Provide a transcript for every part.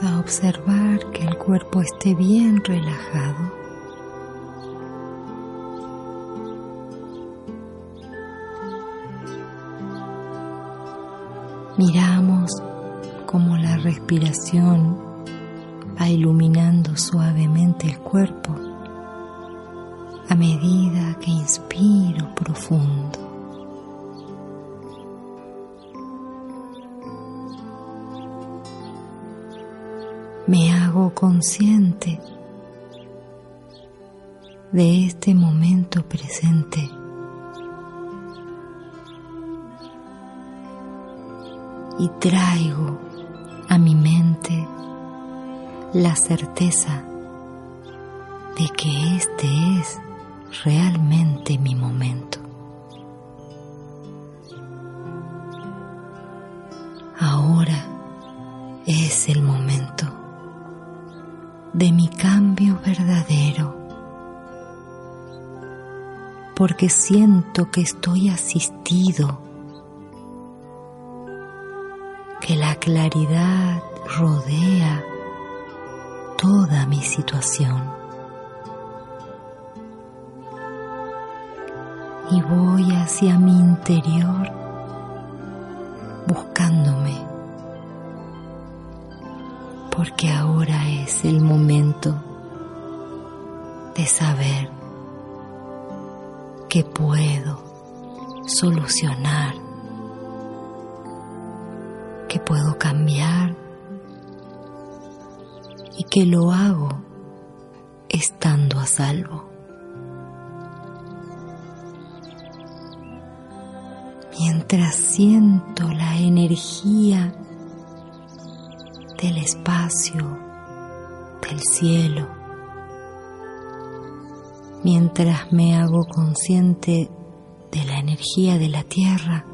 A observar que el cuerpo esté bien relajado. Miramos cómo la respiración va iluminando suavemente el cuerpo a medida que inspiro profundo. Me hago consciente de este momento presente. Y traigo a mi mente la certeza de que este es realmente mi momento. De mi cambio verdadero, porque siento que estoy asistido, que la claridad rodea toda mi situación. Y voy hacia mi interior buscándome porque ahora es el momento de saber que puedo solucionar, que puedo cambiar y que lo hago estando a salvo. Mientras siento la energía del espacio, del cielo, mientras me hago consciente de la energía de la tierra,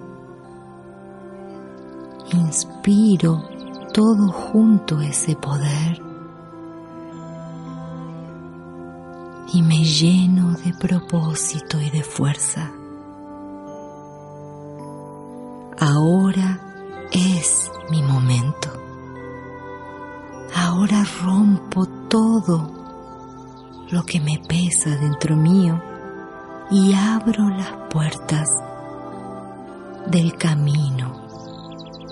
inspiro todo junto ese poder y me lleno de propósito y de fuerza. Ahora lo que me pesa dentro mío y abro las puertas del camino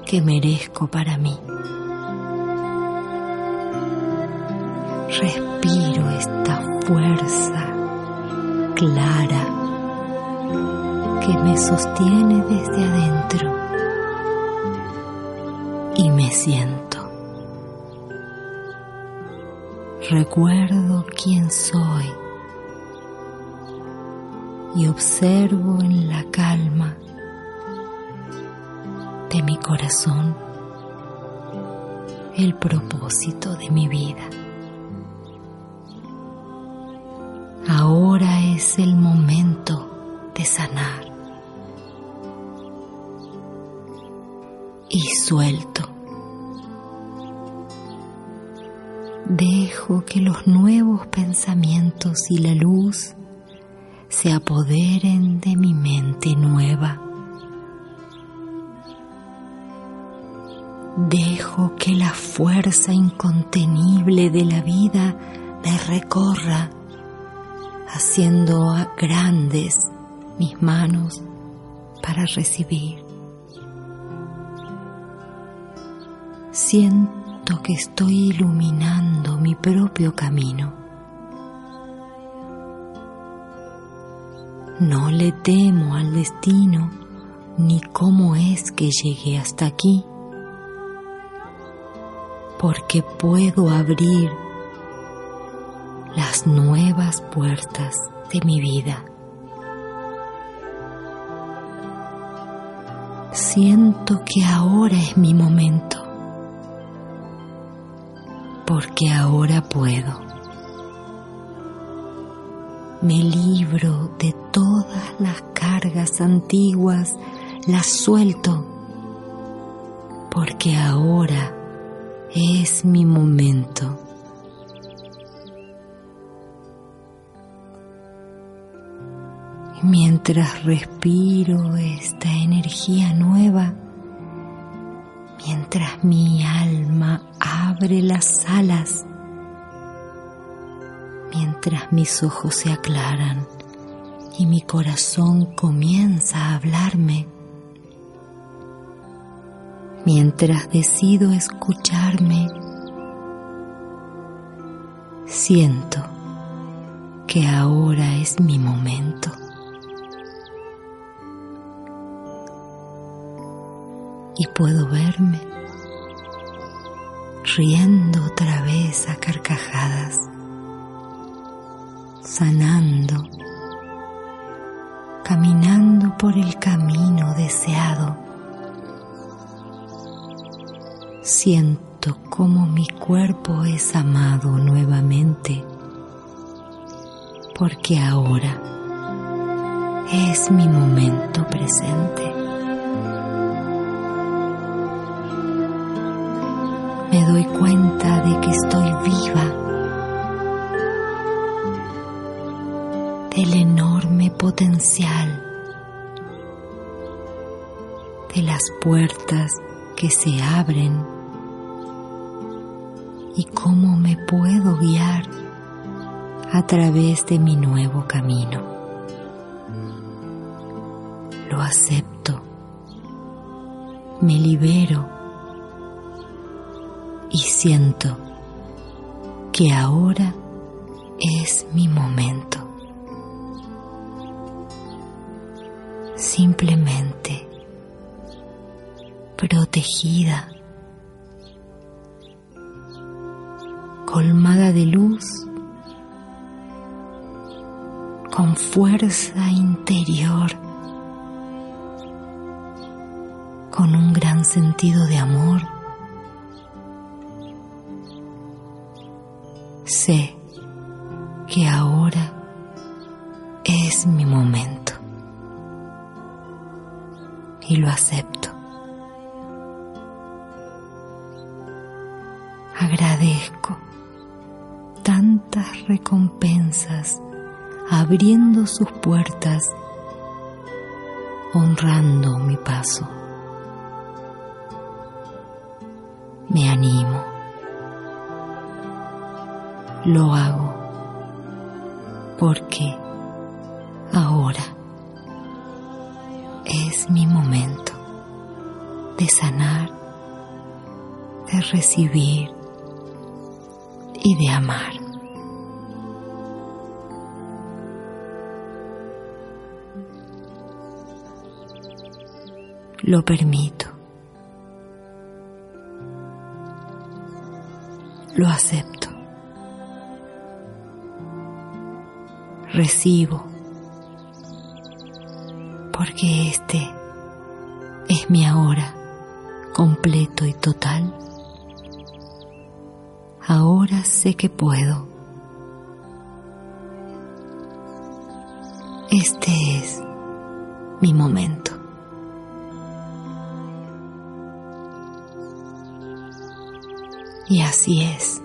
que merezco para mí. Respiro esta fuerza clara que me sostiene desde adentro y me siento. Recuerdo quién soy y observo en la calma de mi corazón el propósito de mi vida. Ahora es el momento de sanar y suelto Dejo que los nuevos pensamientos y la luz se apoderen de mi mente nueva. Dejo que la fuerza incontenible de la vida me recorra, haciendo grandes mis manos para recibir. Siento que estoy iluminando mi propio camino. No le temo al destino ni cómo es que llegué hasta aquí, porque puedo abrir las nuevas puertas de mi vida. Siento que ahora es mi momento porque ahora puedo. Me libro de todas las cargas antiguas, las suelto porque ahora es mi momento. Y mientras respiro esta energía nueva, mientras mi alma abre las alas, mientras mis ojos se aclaran y mi corazón comienza a hablarme, mientras decido escucharme, siento que ahora es mi momento. Y puedo verme riendo otra vez a carcajadas, sanando, caminando por el camino deseado siento como mi cuerpo es amado nuevamente, porque ahora es mi momento presente. Me doy cuenta de que estoy viva, del enorme potencial, de las puertas que se abren y cómo me puedo guiar a través de mi nuevo camino. Lo acepto, me libero y siento que ahora es mi momento. Simplemente protegida colmada de luz, con fuerza interior, con un gran sentido de amor. Sé que ahora es mi momento y lo acepto. Agradezco tantas recompensas abriendo sus puertas, honrando mi paso. Me animo. Lo hago porque ahora es mi momento de sanar, de recibir y de amar. Lo permito. Lo acepto. Recibo. Porque este es mi ahora completo y total ahora sé que puedo. Este es mi momento. Y así es.